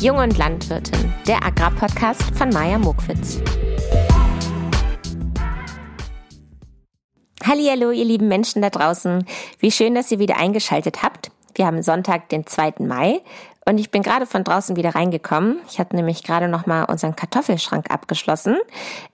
Jung und Landwirtin, der Agrarpodcast von Maja Mokwitz. Hallo, ihr lieben Menschen da draußen. Wie schön, dass ihr wieder eingeschaltet habt. Wir haben Sonntag, den 2. Mai und ich bin gerade von draußen wieder reingekommen. Ich hatte nämlich gerade noch mal unseren Kartoffelschrank abgeschlossen.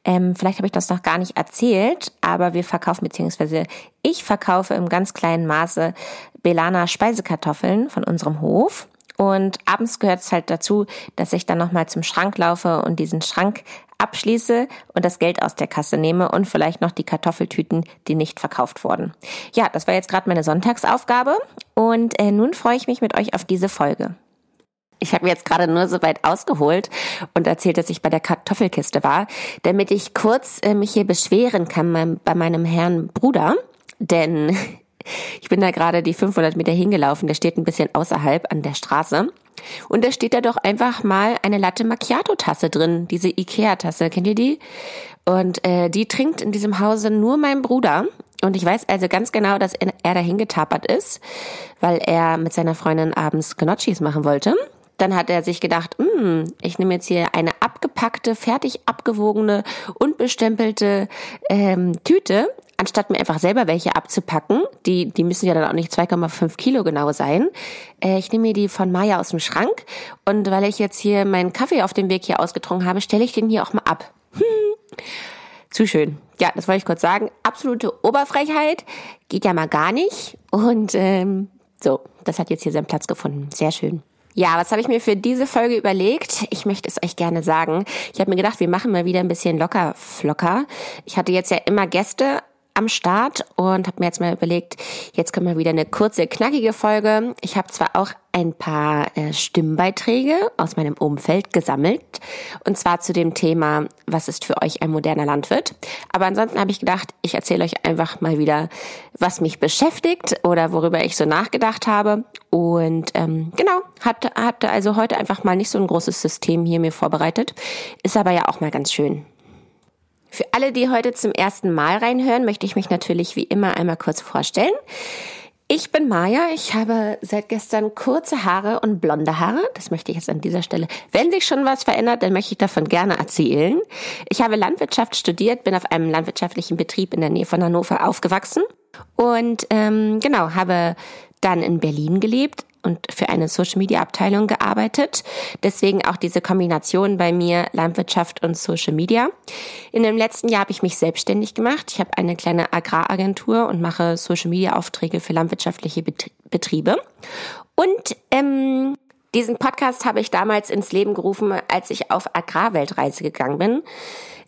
Ähm, vielleicht habe ich das noch gar nicht erzählt, aber wir verkaufen beziehungsweise ich verkaufe im ganz kleinen Maße Belana Speisekartoffeln von unserem Hof. Und abends gehört es halt dazu, dass ich dann nochmal zum Schrank laufe und diesen Schrank abschließe und das Geld aus der Kasse nehme und vielleicht noch die Kartoffeltüten, die nicht verkauft wurden. Ja, das war jetzt gerade meine Sonntagsaufgabe und äh, nun freue ich mich mit euch auf diese Folge. Ich habe jetzt gerade nur so weit ausgeholt und erzählt, dass ich bei der Kartoffelkiste war, damit ich kurz äh, mich hier beschweren kann mein, bei meinem Herrn Bruder, denn ich bin da gerade die 500 Meter hingelaufen, der steht ein bisschen außerhalb an der Straße. Und da steht da doch einfach mal eine Latte Macchiato Tasse drin, diese Ikea Tasse, kennt ihr die? Und äh, die trinkt in diesem Hause nur mein Bruder. Und ich weiß also ganz genau, dass er dahin getapert ist, weil er mit seiner Freundin abends Gnocchis machen wollte. Dann hat er sich gedacht, hm, ich nehme jetzt hier eine abgepackte, fertig abgewogene und bestempelte ähm, Tüte anstatt mir einfach selber welche abzupacken, die, die müssen ja dann auch nicht 2,5 Kilo genau sein, äh, ich nehme mir die von Maya aus dem Schrank und weil ich jetzt hier meinen Kaffee auf dem Weg hier ausgetrunken habe, stelle ich den hier auch mal ab. Hm. Zu schön. Ja, das wollte ich kurz sagen. Absolute Oberfrechheit geht ja mal gar nicht. Und ähm, so, das hat jetzt hier seinen Platz gefunden. Sehr schön. Ja, was habe ich mir für diese Folge überlegt? Ich möchte es euch gerne sagen. Ich habe mir gedacht, wir machen mal wieder ein bisschen locker flocker. Ich hatte jetzt ja immer Gäste, am Start und habe mir jetzt mal überlegt, jetzt kommt mal wieder eine kurze, knackige Folge. Ich habe zwar auch ein paar äh, Stimmbeiträge aus meinem Umfeld gesammelt und zwar zu dem Thema, was ist für euch ein moderner Landwirt. Aber ansonsten habe ich gedacht, ich erzähle euch einfach mal wieder, was mich beschäftigt oder worüber ich so nachgedacht habe. Und ähm, genau, hatte, hatte also heute einfach mal nicht so ein großes System hier mir vorbereitet. Ist aber ja auch mal ganz schön. Für alle, die heute zum ersten Mal reinhören, möchte ich mich natürlich wie immer einmal kurz vorstellen. Ich bin Maja. Ich habe seit gestern kurze Haare und blonde Haare. Das möchte ich jetzt an dieser Stelle. Wenn sich schon was verändert, dann möchte ich davon gerne erzählen. Ich habe Landwirtschaft studiert, bin auf einem landwirtschaftlichen Betrieb in der Nähe von Hannover aufgewachsen und ähm, genau habe dann in Berlin gelebt, und für eine Social Media Abteilung gearbeitet. Deswegen auch diese Kombination bei mir Landwirtschaft und Social Media. In dem letzten Jahr habe ich mich selbstständig gemacht. Ich habe eine kleine Agraragentur und mache Social Media Aufträge für landwirtschaftliche Betriebe. Und ähm, diesen Podcast habe ich damals ins Leben gerufen, als ich auf Agrarweltreise gegangen bin.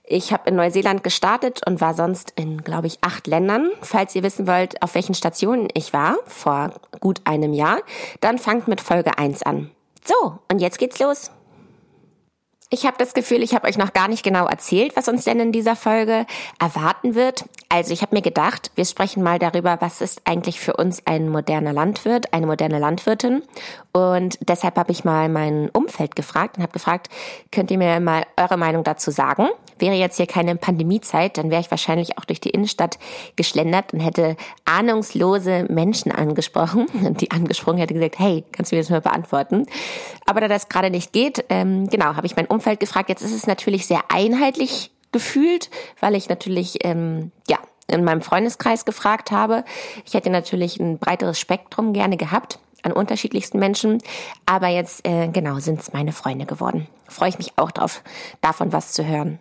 Ich habe in Neuseeland gestartet und war sonst in, glaube ich, acht Ländern. Falls ihr wissen wollt, auf welchen Stationen ich war, vor gut einem Jahr, dann fangt mit Folge 1 an. So, und jetzt geht's los. Ich habe das Gefühl, ich habe euch noch gar nicht genau erzählt, was uns denn in dieser Folge erwarten wird. Also ich habe mir gedacht, wir sprechen mal darüber, was ist eigentlich für uns ein moderner Landwirt, eine moderne Landwirtin. Und deshalb habe ich mal mein Umfeld gefragt und habe gefragt, könnt ihr mir mal eure Meinung dazu sagen? Wäre jetzt hier keine Pandemiezeit, dann wäre ich wahrscheinlich auch durch die Innenstadt geschlendert und hätte ahnungslose Menschen angesprochen. Und die angesprochen hätte gesagt, hey, kannst du mir das mal beantworten? Aber da das gerade nicht geht, ähm, genau, habe ich mein Umfeld gefragt. Jetzt ist es natürlich sehr einheitlich gefühlt, weil ich natürlich, ähm, ja, in meinem Freundeskreis gefragt habe. Ich hätte natürlich ein breiteres Spektrum gerne gehabt an unterschiedlichsten Menschen, aber jetzt äh, genau sind es meine Freunde geworden. Freue ich mich auch drauf, davon was zu hören.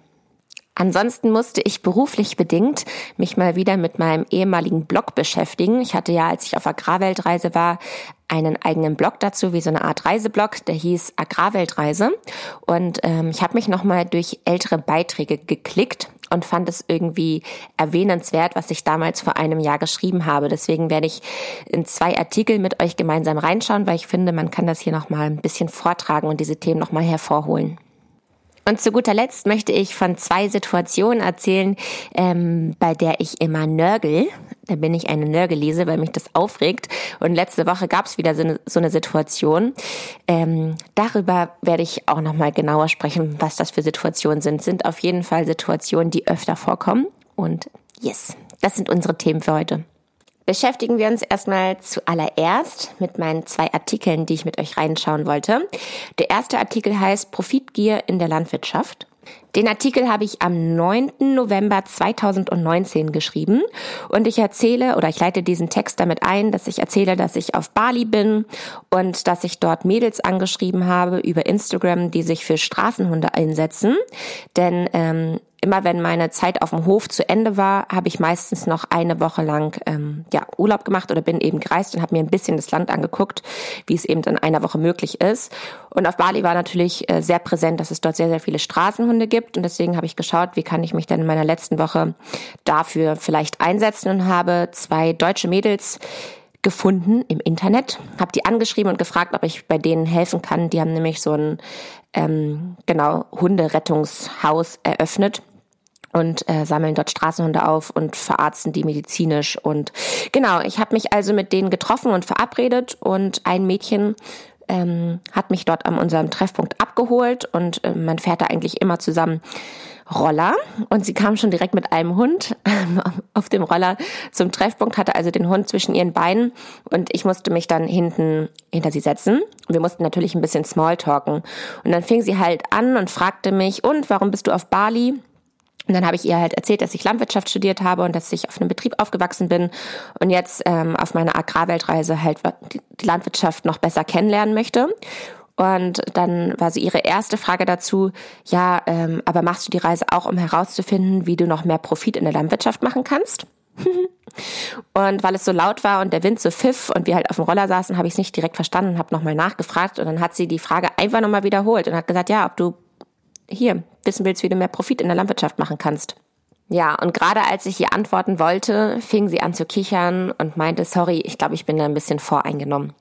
Ansonsten musste ich beruflich bedingt mich mal wieder mit meinem ehemaligen Blog beschäftigen. Ich hatte ja, als ich auf Agrarweltreise war, einen eigenen Blog dazu, wie so eine Art Reiseblog, der hieß Agrarweltreise. Und ähm, ich habe mich nochmal durch ältere Beiträge geklickt und fand es irgendwie erwähnenswert, was ich damals vor einem Jahr geschrieben habe. Deswegen werde ich in zwei Artikel mit euch gemeinsam reinschauen, weil ich finde, man kann das hier nochmal ein bisschen vortragen und diese Themen nochmal hervorholen. Und zu guter Letzt möchte ich von zwei Situationen erzählen, ähm, bei der ich immer nörgel. Da bin ich eine Nörgelese, weil mich das aufregt. Und letzte Woche gab es wieder so eine, so eine Situation. Ähm, darüber werde ich auch nochmal genauer sprechen, was das für Situationen sind. Sind auf jeden Fall Situationen, die öfter vorkommen. Und yes, das sind unsere Themen für heute. Beschäftigen wir uns erstmal zuallererst mit meinen zwei Artikeln, die ich mit euch reinschauen wollte. Der erste Artikel heißt Profitgier in der Landwirtschaft. Den Artikel habe ich am 9. November 2019 geschrieben und ich erzähle oder ich leite diesen Text damit ein, dass ich erzähle, dass ich auf Bali bin und dass ich dort Mädels angeschrieben habe über Instagram, die sich für Straßenhunde einsetzen. Denn ähm, immer wenn meine Zeit auf dem Hof zu Ende war, habe ich meistens noch eine Woche lang ähm, ja, Urlaub gemacht oder bin eben gereist und habe mir ein bisschen das Land angeguckt, wie es eben in einer Woche möglich ist. Und auf Bali war natürlich äh, sehr präsent, dass es dort sehr, sehr viele Straßenhunde gibt. Und deswegen habe ich geschaut, wie kann ich mich denn in meiner letzten Woche dafür vielleicht einsetzen und habe zwei deutsche Mädels gefunden im Internet, habe die angeschrieben und gefragt, ob ich bei denen helfen kann. Die haben nämlich so ein ähm, genau Hunderettungshaus eröffnet und äh, sammeln dort Straßenhunde auf und verarzten die medizinisch. Und genau, ich habe mich also mit denen getroffen und verabredet und ein Mädchen ähm, hat mich dort an unserem Treffpunkt abgeholt und äh, man fährt da eigentlich immer zusammen Roller und sie kam schon direkt mit einem Hund auf dem Roller zum Treffpunkt, hatte also den Hund zwischen ihren Beinen und ich musste mich dann hinten hinter sie setzen. Wir mussten natürlich ein bisschen Smalltalken. Und dann fing sie halt an und fragte mich, und warum bist du auf Bali? Und dann habe ich ihr halt erzählt, dass ich Landwirtschaft studiert habe und dass ich auf einem Betrieb aufgewachsen bin und jetzt ähm, auf meiner Agrarweltreise halt die Landwirtschaft noch besser kennenlernen möchte. Und dann war so ihre erste Frage dazu, ja, ähm, aber machst du die Reise auch, um herauszufinden, wie du noch mehr Profit in der Landwirtschaft machen kannst? und weil es so laut war und der Wind so pfiff und wir halt auf dem Roller saßen, habe ich es nicht direkt verstanden, habe nochmal nachgefragt und dann hat sie die Frage einfach nochmal wiederholt und hat gesagt, ja, ob du hier wissen willst, wie du mehr Profit in der Landwirtschaft machen kannst. Ja, und gerade als ich ihr antworten wollte, fing sie an zu kichern und meinte, sorry, ich glaube, ich bin da ein bisschen voreingenommen.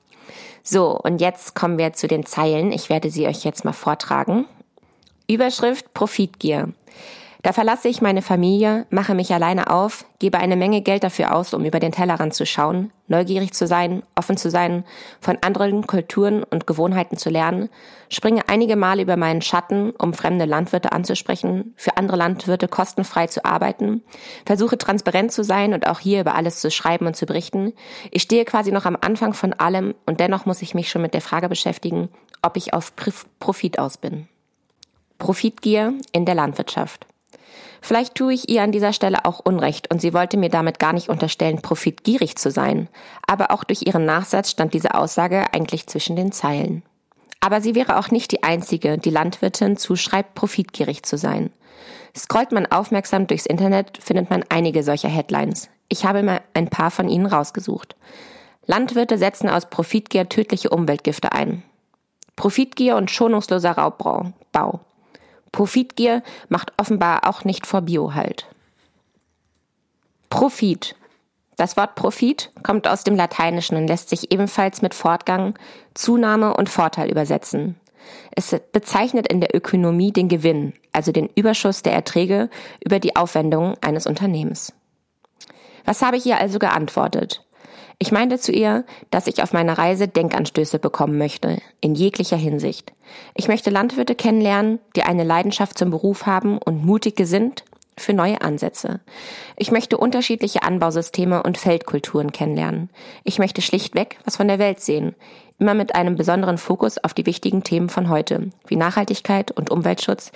So, und jetzt kommen wir zu den Zeilen. Ich werde sie euch jetzt mal vortragen. Überschrift Profitgier. Da verlasse ich meine Familie, mache mich alleine auf, gebe eine Menge Geld dafür aus, um über den Tellerrand zu schauen, neugierig zu sein, offen zu sein, von anderen Kulturen und Gewohnheiten zu lernen, springe einige Male über meinen Schatten, um fremde Landwirte anzusprechen, für andere Landwirte kostenfrei zu arbeiten, versuche transparent zu sein und auch hier über alles zu schreiben und zu berichten. Ich stehe quasi noch am Anfang von allem und dennoch muss ich mich schon mit der Frage beschäftigen, ob ich auf Profit aus bin. Profitgier in der Landwirtschaft. Vielleicht tue ich ihr an dieser Stelle auch Unrecht und sie wollte mir damit gar nicht unterstellen, profitgierig zu sein. Aber auch durch ihren Nachsatz stand diese Aussage eigentlich zwischen den Zeilen. Aber sie wäre auch nicht die einzige, die Landwirtin zuschreibt, profitgierig zu sein. Scrollt man aufmerksam durchs Internet, findet man einige solcher Headlines. Ich habe mir ein paar von ihnen rausgesucht. Landwirte setzen aus Profitgier tödliche Umweltgifte ein. Profitgier und schonungsloser Raubbau. Profitgier macht offenbar auch nicht vor Bio halt. Profit. Das Wort Profit kommt aus dem Lateinischen und lässt sich ebenfalls mit Fortgang, Zunahme und Vorteil übersetzen. Es bezeichnet in der Ökonomie den Gewinn, also den Überschuss der Erträge über die Aufwendungen eines Unternehmens. Was habe ich ihr also geantwortet? Ich meinte zu ihr, dass ich auf meiner Reise Denkanstöße bekommen möchte, in jeglicher Hinsicht. Ich möchte Landwirte kennenlernen, die eine Leidenschaft zum Beruf haben und mutig gesinnt für neue Ansätze. Ich möchte unterschiedliche Anbausysteme und Feldkulturen kennenlernen. Ich möchte schlichtweg was von der Welt sehen, immer mit einem besonderen Fokus auf die wichtigen Themen von heute, wie Nachhaltigkeit und Umweltschutz,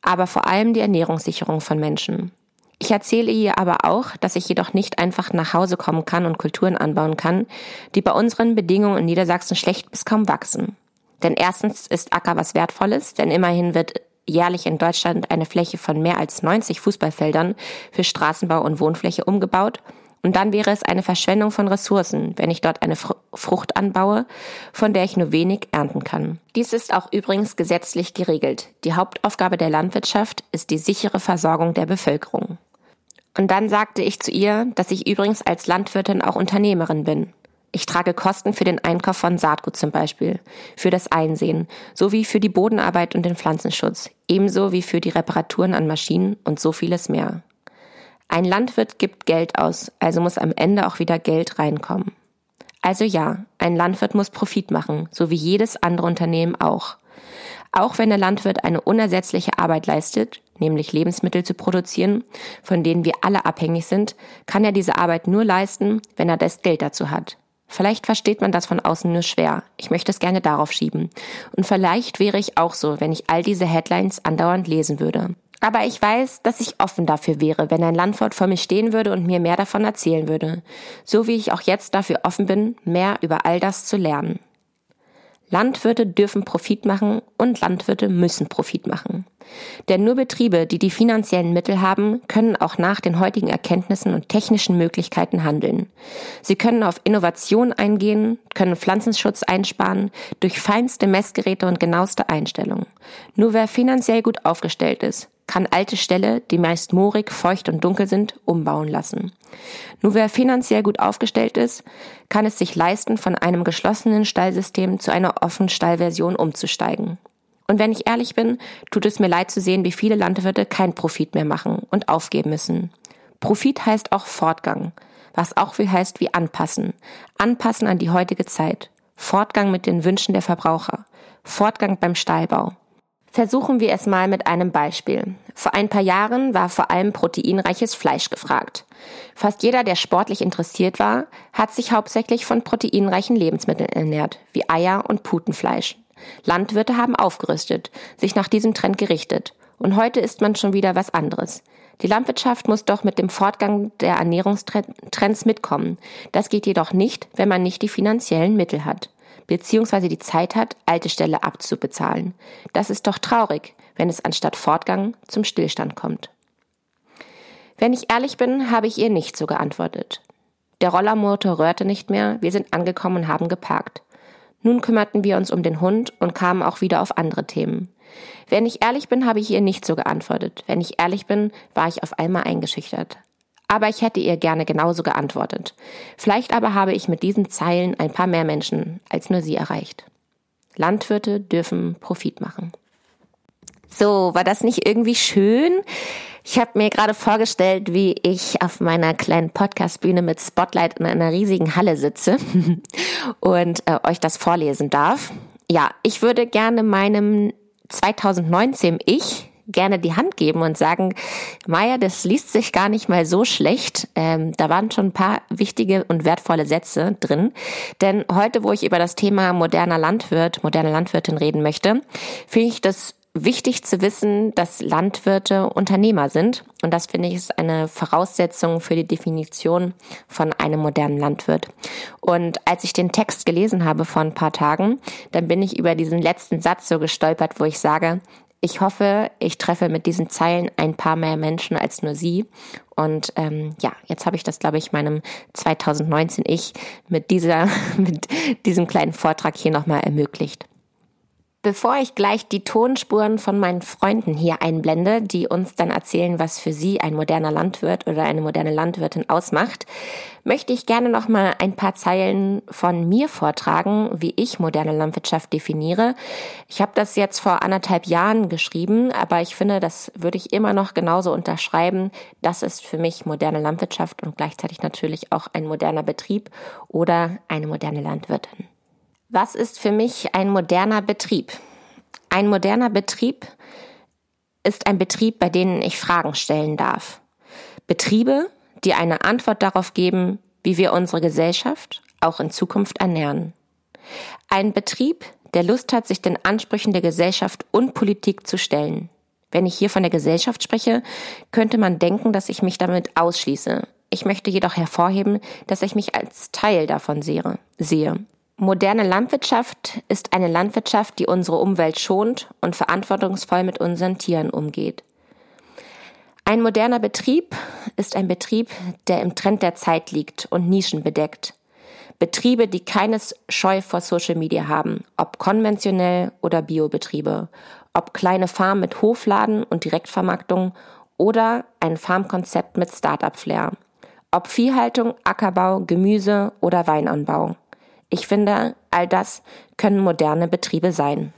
aber vor allem die Ernährungssicherung von Menschen. Ich erzähle ihr aber auch, dass ich jedoch nicht einfach nach Hause kommen kann und Kulturen anbauen kann, die bei unseren Bedingungen in Niedersachsen schlecht bis kaum wachsen. Denn erstens ist Acker was Wertvolles, denn immerhin wird jährlich in Deutschland eine Fläche von mehr als 90 Fußballfeldern für Straßenbau und Wohnfläche umgebaut und dann wäre es eine Verschwendung von Ressourcen, wenn ich dort eine Frucht anbaue, von der ich nur wenig ernten kann. Dies ist auch übrigens gesetzlich geregelt. Die Hauptaufgabe der Landwirtschaft ist die sichere Versorgung der Bevölkerung. Und dann sagte ich zu ihr, dass ich übrigens als Landwirtin auch Unternehmerin bin. Ich trage Kosten für den Einkauf von Saatgut zum Beispiel, für das Einsehen, sowie für die Bodenarbeit und den Pflanzenschutz, ebenso wie für die Reparaturen an Maschinen und so vieles mehr. Ein Landwirt gibt Geld aus, also muss am Ende auch wieder Geld reinkommen. Also ja, ein Landwirt muss Profit machen, so wie jedes andere Unternehmen auch. Auch wenn der Landwirt eine unersetzliche Arbeit leistet, nämlich Lebensmittel zu produzieren, von denen wir alle abhängig sind, kann er diese Arbeit nur leisten, wenn er das Geld dazu hat. Vielleicht versteht man das von außen nur schwer. Ich möchte es gerne darauf schieben. Und vielleicht wäre ich auch so, wenn ich all diese Headlines andauernd lesen würde. Aber ich weiß, dass ich offen dafür wäre, wenn ein Landwirt vor mir stehen würde und mir mehr davon erzählen würde. So wie ich auch jetzt dafür offen bin, mehr über all das zu lernen. Landwirte dürfen Profit machen und Landwirte müssen Profit machen. Denn nur Betriebe, die die finanziellen Mittel haben, können auch nach den heutigen Erkenntnissen und technischen Möglichkeiten handeln. Sie können auf Innovation eingehen, können Pflanzenschutz einsparen, durch feinste Messgeräte und genaueste Einstellungen. Nur wer finanziell gut aufgestellt ist, kann alte Ställe, die meist moorig, feucht und dunkel sind, umbauen lassen. Nur wer finanziell gut aufgestellt ist, kann es sich leisten, von einem geschlossenen Stallsystem zu einer offenen Stallversion umzusteigen. Und wenn ich ehrlich bin, tut es mir leid zu sehen, wie viele Landwirte kein Profit mehr machen und aufgeben müssen. Profit heißt auch Fortgang, was auch viel heißt wie anpassen. Anpassen an die heutige Zeit. Fortgang mit den Wünschen der Verbraucher. Fortgang beim Stallbau. Versuchen wir es mal mit einem Beispiel. Vor ein paar Jahren war vor allem proteinreiches Fleisch gefragt. Fast jeder, der sportlich interessiert war, hat sich hauptsächlich von proteinreichen Lebensmitteln ernährt, wie Eier und Putenfleisch. Landwirte haben aufgerüstet, sich nach diesem Trend gerichtet. Und heute ist man schon wieder was anderes. Die Landwirtschaft muss doch mit dem Fortgang der Ernährungstrends mitkommen. Das geht jedoch nicht, wenn man nicht die finanziellen Mittel hat beziehungsweise die Zeit hat, alte Ställe abzubezahlen. Das ist doch traurig, wenn es anstatt Fortgang zum Stillstand kommt. Wenn ich ehrlich bin, habe ich ihr nicht so geantwortet. Der Rollermotor rührte nicht mehr, wir sind angekommen und haben geparkt. Nun kümmerten wir uns um den Hund und kamen auch wieder auf andere Themen. Wenn ich ehrlich bin, habe ich ihr nicht so geantwortet. Wenn ich ehrlich bin, war ich auf einmal eingeschüchtert aber ich hätte ihr gerne genauso geantwortet. Vielleicht aber habe ich mit diesen Zeilen ein paar mehr Menschen als nur sie erreicht. Landwirte dürfen Profit machen. So, war das nicht irgendwie schön? Ich habe mir gerade vorgestellt, wie ich auf meiner kleinen Podcastbühne mit Spotlight in einer riesigen Halle sitze und äh, euch das vorlesen darf. Ja, ich würde gerne meinem 2019 Ich gerne die Hand geben und sagen, Maya, das liest sich gar nicht mal so schlecht. Ähm, da waren schon ein paar wichtige und wertvolle Sätze drin. Denn heute, wo ich über das Thema moderner Landwirt, moderne Landwirtin reden möchte, finde ich das wichtig zu wissen, dass Landwirte Unternehmer sind. Und das finde ich ist eine Voraussetzung für die Definition von einem modernen Landwirt. Und als ich den Text gelesen habe vor ein paar Tagen, dann bin ich über diesen letzten Satz so gestolpert, wo ich sage, ich hoffe, ich treffe mit diesen Zeilen ein paar mehr Menschen als nur Sie. Und ähm, ja, jetzt habe ich das, glaube ich, meinem 2019 Ich mit dieser, mit diesem kleinen Vortrag hier nochmal ermöglicht. Bevor ich gleich die Tonspuren von meinen Freunden hier einblende, die uns dann erzählen, was für sie ein moderner Landwirt oder eine moderne Landwirtin ausmacht, möchte ich gerne noch mal ein paar Zeilen von mir vortragen, wie ich moderne Landwirtschaft definiere. Ich habe das jetzt vor anderthalb Jahren geschrieben, aber ich finde, das würde ich immer noch genauso unterschreiben. Das ist für mich moderne Landwirtschaft und gleichzeitig natürlich auch ein moderner Betrieb oder eine moderne Landwirtin. Was ist für mich ein moderner Betrieb? Ein moderner Betrieb ist ein Betrieb, bei dem ich Fragen stellen darf. Betriebe, die eine Antwort darauf geben, wie wir unsere Gesellschaft auch in Zukunft ernähren. Ein Betrieb, der Lust hat, sich den Ansprüchen der Gesellschaft und Politik zu stellen. Wenn ich hier von der Gesellschaft spreche, könnte man denken, dass ich mich damit ausschließe. Ich möchte jedoch hervorheben, dass ich mich als Teil davon sehe. Moderne Landwirtschaft ist eine Landwirtschaft, die unsere Umwelt schont und verantwortungsvoll mit unseren Tieren umgeht. Ein moderner Betrieb ist ein Betrieb, der im Trend der Zeit liegt und Nischen bedeckt. Betriebe, die keines Scheu vor Social Media haben, ob konventionell oder Biobetriebe, ob kleine Farmen mit Hofladen und Direktvermarktung oder ein Farmkonzept mit Start-up-Flair, ob Viehhaltung, Ackerbau, Gemüse oder Weinanbau. Ich finde, all das können moderne Betriebe sein.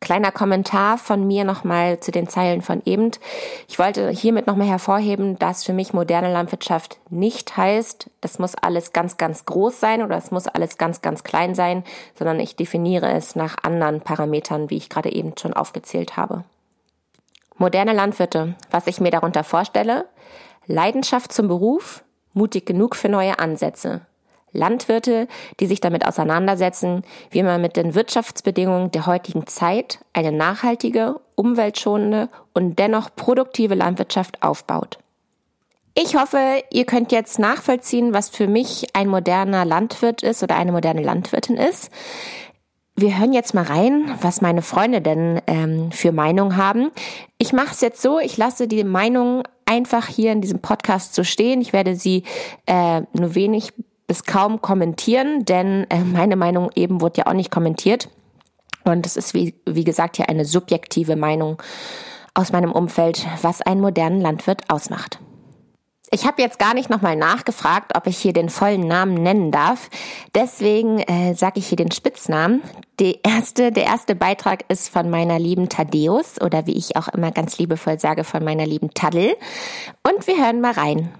Kleiner Kommentar von mir nochmal zu den Zeilen von eben. Ich wollte hiermit nochmal hervorheben, dass für mich moderne Landwirtschaft nicht heißt, das muss alles ganz, ganz groß sein oder es muss alles ganz, ganz klein sein, sondern ich definiere es nach anderen Parametern, wie ich gerade eben schon aufgezählt habe. Moderne Landwirte, was ich mir darunter vorstelle, Leidenschaft zum Beruf, mutig genug für neue Ansätze. Landwirte, die sich damit auseinandersetzen, wie man mit den Wirtschaftsbedingungen der heutigen Zeit eine nachhaltige, umweltschonende und dennoch produktive Landwirtschaft aufbaut. Ich hoffe, ihr könnt jetzt nachvollziehen, was für mich ein moderner Landwirt ist oder eine moderne Landwirtin ist. Wir hören jetzt mal rein, was meine Freunde denn ähm, für Meinung haben. Ich mache es jetzt so, ich lasse die Meinung einfach hier in diesem Podcast so stehen. Ich werde sie äh, nur wenig bis kaum kommentieren, denn äh, meine Meinung eben wurde ja auch nicht kommentiert. Und es ist, wie, wie gesagt, hier eine subjektive Meinung aus meinem Umfeld, was einen modernen Landwirt ausmacht. Ich habe jetzt gar nicht nochmal nachgefragt, ob ich hier den vollen Namen nennen darf. Deswegen äh, sage ich hier den Spitznamen. Die erste, der erste Beitrag ist von meiner lieben Thaddeus oder wie ich auch immer ganz liebevoll sage, von meiner lieben Taddel. Und wir hören mal rein.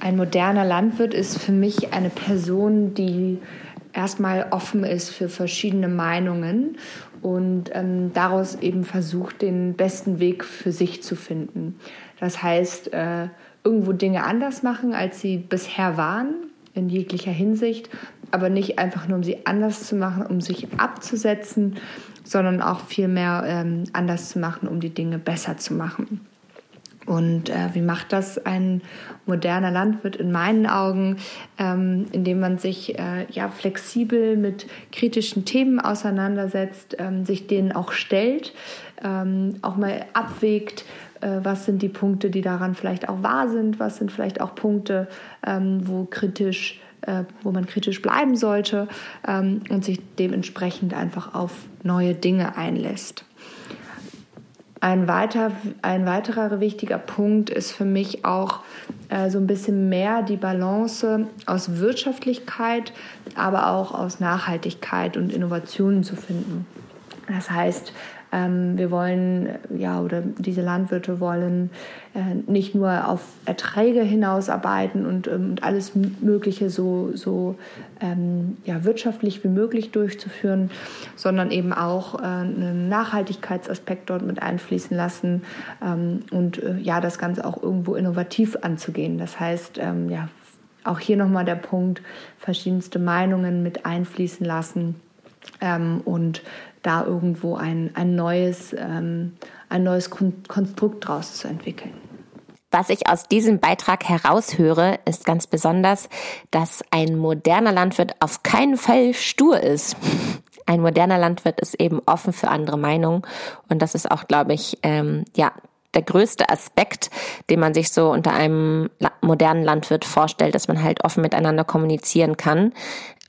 Ein moderner Landwirt ist für mich eine Person, die erstmal offen ist für verschiedene Meinungen und ähm, daraus eben versucht, den besten Weg für sich zu finden. Das heißt, äh, irgendwo Dinge anders machen, als sie bisher waren, in jeglicher Hinsicht, aber nicht einfach nur, um sie anders zu machen, um sich abzusetzen, sondern auch vielmehr ähm, anders zu machen, um die Dinge besser zu machen. Und äh, wie macht das ein moderner Landwirt in meinen Augen, ähm, indem man sich äh, ja flexibel mit kritischen Themen auseinandersetzt, ähm, sich denen auch stellt, ähm, auch mal abwägt, äh, was sind die Punkte, die daran vielleicht auch wahr sind, was sind vielleicht auch Punkte, ähm, wo kritisch äh, wo man kritisch bleiben sollte ähm, und sich dementsprechend einfach auf neue Dinge einlässt. Ein, weiter, ein weiterer wichtiger Punkt ist für mich auch äh, so ein bisschen mehr die Balance aus Wirtschaftlichkeit, aber auch aus Nachhaltigkeit und Innovationen zu finden. Das heißt, ähm, wir wollen, ja, oder diese Landwirte wollen äh, nicht nur auf Erträge hinausarbeiten und, ähm, und alles Mögliche so, so ähm, ja, wirtschaftlich wie möglich durchzuführen, sondern eben auch äh, einen Nachhaltigkeitsaspekt dort mit einfließen lassen ähm, und äh, ja, das Ganze auch irgendwo innovativ anzugehen. Das heißt, ähm, ja, auch hier nochmal der Punkt, verschiedenste Meinungen mit einfließen lassen ähm, und da irgendwo ein, ein, neues, ähm, ein neues Konstrukt draus zu entwickeln. Was ich aus diesem Beitrag heraushöre, ist ganz besonders, dass ein moderner Landwirt auf keinen Fall stur ist. Ein moderner Landwirt ist eben offen für andere Meinungen und das ist auch, glaube ich, ähm, ja der größte Aspekt, den man sich so unter einem modernen Landwirt vorstellt, dass man halt offen miteinander kommunizieren kann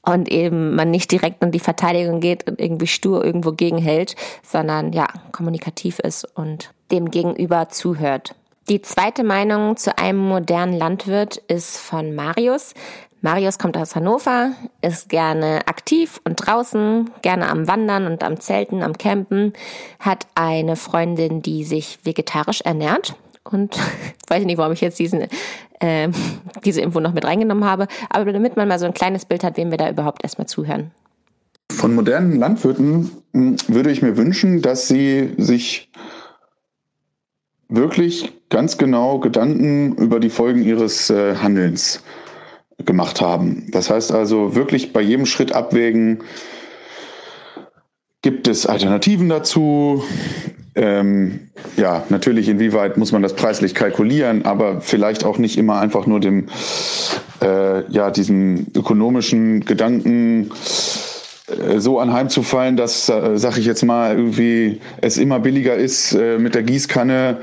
und eben man nicht direkt in die Verteidigung geht und irgendwie stur irgendwo gegenhält, sondern ja, kommunikativ ist und dem Gegenüber zuhört. Die zweite Meinung zu einem modernen Landwirt ist von Marius. Marius kommt aus Hannover, ist gerne aktiv und draußen, gerne am Wandern und am Zelten, am Campen, hat eine Freundin, die sich vegetarisch ernährt und weiß nicht, warum ich jetzt diesen, äh, diese Info noch mit reingenommen habe, aber damit man mal so ein kleines Bild hat, wem wir da überhaupt erstmal zuhören. Von modernen Landwirten hm, würde ich mir wünschen, dass sie sich wirklich ganz genau Gedanken über die Folgen ihres äh, Handelns gemacht haben. Das heißt also wirklich bei jedem Schritt abwägen, gibt es Alternativen dazu? Ähm, ja, natürlich, inwieweit muss man das preislich kalkulieren, aber vielleicht auch nicht immer einfach nur dem, äh, ja, diesem ökonomischen Gedanken so anheimzufallen, dass, äh, sag ich jetzt mal, irgendwie es immer billiger ist, äh, mit der Gießkanne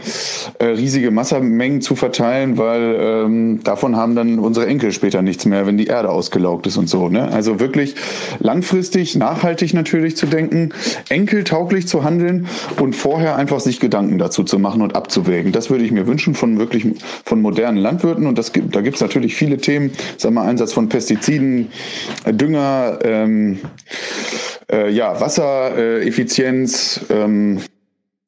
äh, riesige Wassermengen zu verteilen, weil ähm, davon haben dann unsere Enkel später nichts mehr, wenn die Erde ausgelaugt ist und so. Ne? Also wirklich langfristig, nachhaltig natürlich zu denken, enkeltauglich zu handeln und vorher einfach sich Gedanken dazu zu machen und abzuwägen. Das würde ich mir wünschen von wirklich von modernen Landwirten und das gibt, da gibt es natürlich viele Themen, sag mal Einsatz von Pestiziden, Dünger, ähm, äh, ja, Wassereffizienz, ähm,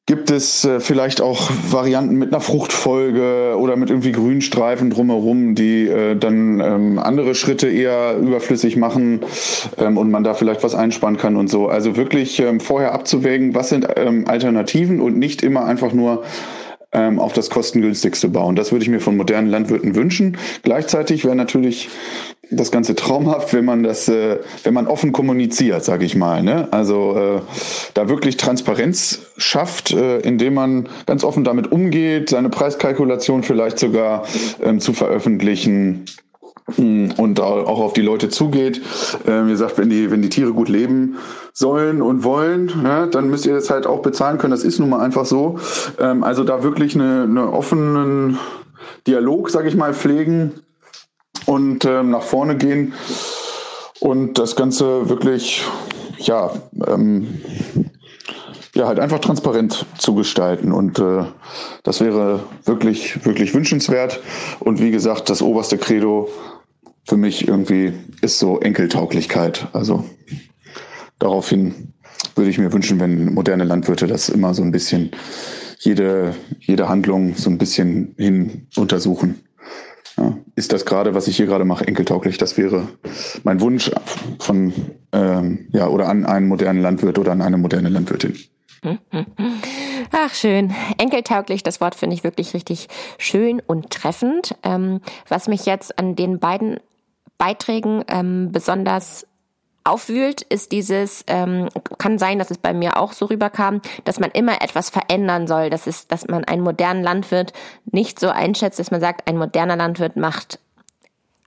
Gibt es äh, vielleicht auch Varianten mit einer Fruchtfolge oder mit irgendwie Grünstreifen drumherum, die äh, dann ähm, andere Schritte eher überflüssig machen ähm, und man da vielleicht was einsparen kann und so. Also wirklich ähm, vorher abzuwägen, was sind ähm, Alternativen und nicht immer einfach nur ähm, auf das kostengünstigste bauen. Das würde ich mir von modernen Landwirten wünschen. Gleichzeitig wäre natürlich das Ganze traumhaft, wenn man das, äh, wenn man offen kommuniziert, sage ich mal. Ne? Also äh, da wirklich Transparenz schafft, äh, indem man ganz offen damit umgeht, seine Preiskalkulation vielleicht sogar ähm, zu veröffentlichen und auch auf die Leute zugeht. Ähm, wie gesagt, wenn die, wenn die Tiere gut leben sollen und wollen, ja, dann müsst ihr das halt auch bezahlen können. Das ist nun mal einfach so. Ähm, also da wirklich eine, eine offenen Dialog, sage ich mal, pflegen und ähm, nach vorne gehen und das Ganze wirklich, ja, ähm, ja, halt einfach transparent zu gestalten. Und äh, das wäre wirklich, wirklich wünschenswert. Und wie gesagt, das oberste Credo für mich irgendwie ist so Enkeltauglichkeit. Also daraufhin würde ich mir wünschen, wenn moderne Landwirte das immer so ein bisschen jede, jede Handlung so ein bisschen hin untersuchen. Ja, ist das gerade, was ich hier gerade mache, enkeltauglich? Das wäre mein Wunsch von, ähm, ja, oder an einen modernen Landwirt oder an eine moderne Landwirtin. Ach, schön. Enkeltauglich, das Wort finde ich wirklich richtig schön und treffend. Ähm, was mich jetzt an den beiden Beiträgen ähm, besonders aufwühlt, ist dieses, ähm, kann sein, dass es bei mir auch so rüberkam, dass man immer etwas verändern soll. Das ist, dass man einen modernen Landwirt nicht so einschätzt, dass man sagt, ein moderner Landwirt macht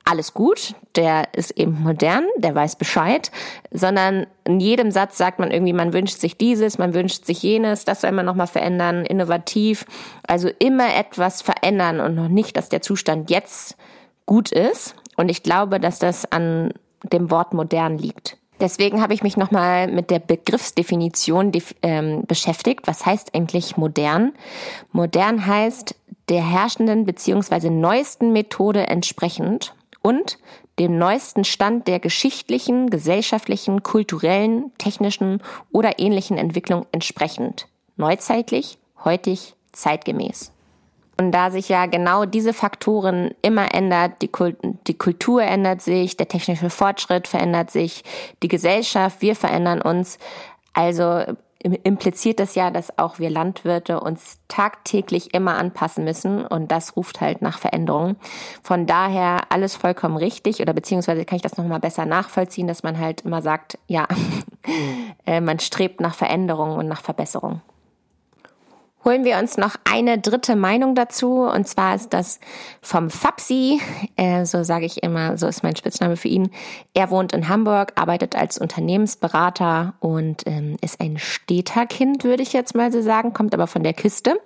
alles gut, der ist eben modern, der weiß Bescheid, sondern in jedem Satz sagt man irgendwie, man wünscht sich dieses, man wünscht sich jenes, das soll man nochmal verändern, innovativ, also immer etwas verändern und noch nicht, dass der Zustand jetzt gut ist. Und ich glaube, dass das an dem Wort modern liegt. Deswegen habe ich mich nochmal mit der Begriffsdefinition ähm, beschäftigt. Was heißt eigentlich modern? Modern heißt der herrschenden bzw. neuesten Methode entsprechend und dem neuesten Stand der geschichtlichen, gesellschaftlichen, kulturellen, technischen oder ähnlichen Entwicklung entsprechend. Neuzeitlich, heutig, zeitgemäß. Und da sich ja genau diese Faktoren immer ändert, die, Kult die Kultur ändert sich, der technische Fortschritt verändert sich, die Gesellschaft, wir verändern uns. Also impliziert das ja, dass auch wir Landwirte uns tagtäglich immer anpassen müssen und das ruft halt nach Veränderung. Von daher alles vollkommen richtig oder beziehungsweise kann ich das nochmal besser nachvollziehen, dass man halt immer sagt, ja, äh, man strebt nach Veränderung und nach Verbesserung holen wir uns noch eine dritte Meinung dazu. Und zwar ist das vom Fapsi, äh, so sage ich immer, so ist mein Spitzname für ihn. Er wohnt in Hamburg, arbeitet als Unternehmensberater und ähm, ist ein Städterkind, würde ich jetzt mal so sagen, kommt aber von der Küste.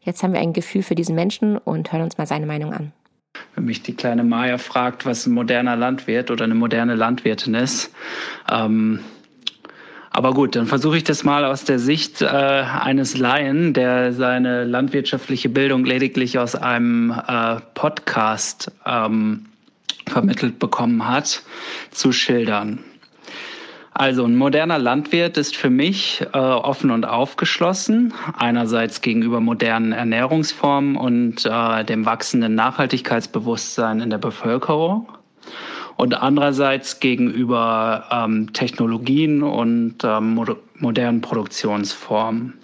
Jetzt haben wir ein Gefühl für diesen Menschen und hören uns mal seine Meinung an. Wenn mich die kleine Maya fragt, was ein moderner Landwirt oder eine moderne Landwirtin ist, ähm, aber gut, dann versuche ich das mal aus der Sicht äh, eines Laien, der seine landwirtschaftliche Bildung lediglich aus einem äh, Podcast ähm, vermittelt bekommen hat, zu schildern. Also ein moderner Landwirt ist für mich äh, offen und aufgeschlossen, einerseits gegenüber modernen Ernährungsformen und äh, dem wachsenden Nachhaltigkeitsbewusstsein in der Bevölkerung und andererseits gegenüber ähm, Technologien und ähm, mod modernen Produktionsformen.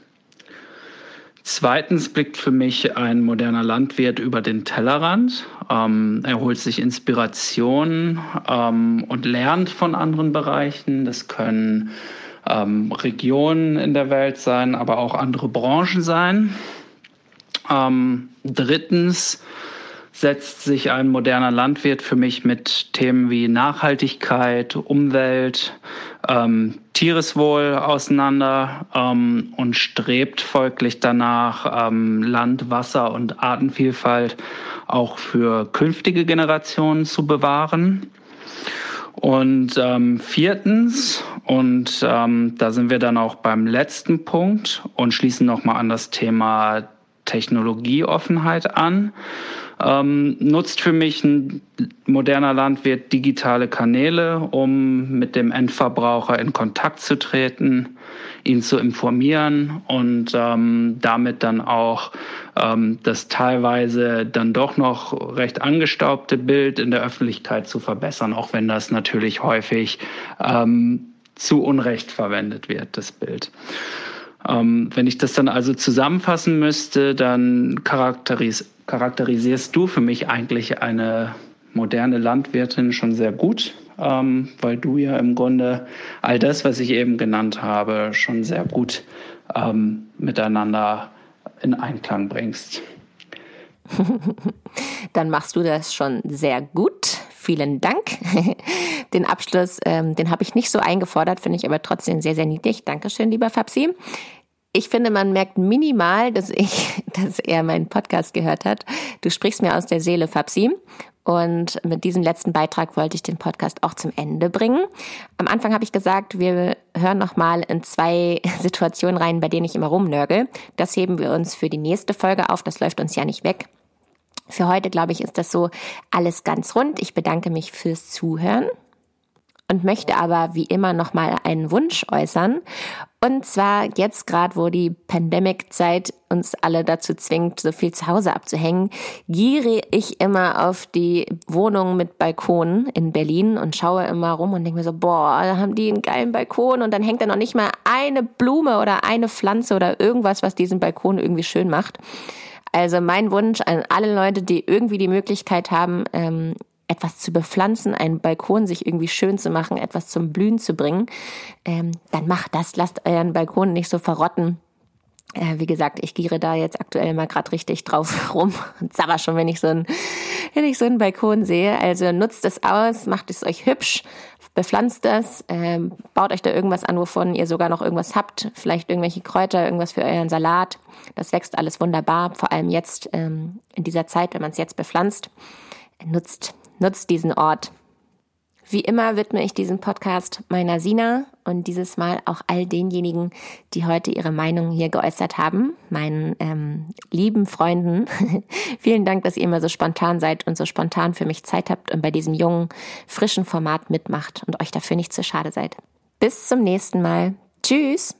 Zweitens blickt für mich ein moderner Landwirt über den Tellerrand. Ähm, er holt sich Inspiration ähm, und lernt von anderen Bereichen. Das können ähm, Regionen in der Welt sein, aber auch andere Branchen sein. Ähm, drittens setzt sich ein moderner Landwirt für mich mit Themen wie Nachhaltigkeit, Umwelt, ähm, Tiereswohl auseinander ähm, und strebt folglich danach, ähm, Land, Wasser und Artenvielfalt auch für künftige Generationen zu bewahren. Und ähm, viertens, und ähm, da sind wir dann auch beim letzten Punkt und schließen nochmal an das Thema Technologieoffenheit an ähm, nutzt für mich ein moderner Landwirt digitale Kanäle, um mit dem Endverbraucher in Kontakt zu treten, ihn zu informieren und ähm, damit dann auch ähm, das teilweise dann doch noch recht angestaubte Bild in der Öffentlichkeit zu verbessern, auch wenn das natürlich häufig ähm, zu Unrecht verwendet wird, das Bild. Ähm, wenn ich das dann also zusammenfassen müsste, dann charakteris charakterisierst du für mich eigentlich eine moderne Landwirtin schon sehr gut, ähm, weil du ja im Grunde all das, was ich eben genannt habe, schon sehr gut ähm, miteinander in Einklang bringst. Dann machst du das schon sehr gut. Vielen Dank. Den Abschluss, ähm, den habe ich nicht so eingefordert, finde ich aber trotzdem sehr, sehr niedlich. Dankeschön, lieber Fabsi. Ich finde, man merkt minimal, dass ich, dass er meinen Podcast gehört hat. Du sprichst mir aus der Seele, Fabsi. Und mit diesem letzten Beitrag wollte ich den Podcast auch zum Ende bringen. Am Anfang habe ich gesagt, wir hören nochmal in zwei Situationen rein, bei denen ich immer rumnörgel. Das heben wir uns für die nächste Folge auf. Das läuft uns ja nicht weg. Für heute, glaube ich, ist das so alles ganz rund. Ich bedanke mich fürs Zuhören und möchte aber wie immer nochmal einen Wunsch äußern. Und zwar jetzt gerade, wo die Pandemic-Zeit uns alle dazu zwingt, so viel zu Hause abzuhängen, giere ich immer auf die Wohnung mit Balkon in Berlin und schaue immer rum und denke mir so, boah, da haben die einen geilen Balkon und dann hängt da noch nicht mal eine Blume oder eine Pflanze oder irgendwas, was diesen Balkon irgendwie schön macht. Also mein Wunsch an alle Leute, die irgendwie die Möglichkeit haben, ähm, etwas zu bepflanzen, einen Balkon sich irgendwie schön zu machen, etwas zum Blühen zu bringen, ähm, dann macht das. Lasst euren Balkon nicht so verrotten. Äh, wie gesagt, ich giere da jetzt aktuell mal gerade richtig drauf rum und sabber schon, wenn ich so einen, wenn ich so einen Balkon sehe. Also nutzt es aus, macht es euch hübsch, bepflanzt es, ähm, baut euch da irgendwas an, wovon ihr sogar noch irgendwas habt, vielleicht irgendwelche Kräuter, irgendwas für euren Salat. Das wächst alles wunderbar, vor allem jetzt ähm, in dieser Zeit, wenn man es jetzt bepflanzt. Nutzt nutzt diesen Ort. Wie immer widme ich diesen Podcast meiner Sina und dieses Mal auch all denjenigen, die heute ihre Meinung hier geäußert haben, meinen ähm, lieben Freunden. Vielen Dank, dass ihr immer so spontan seid und so spontan für mich Zeit habt und bei diesem jungen, frischen Format mitmacht und euch dafür nicht zu schade seid. Bis zum nächsten Mal. Tschüss!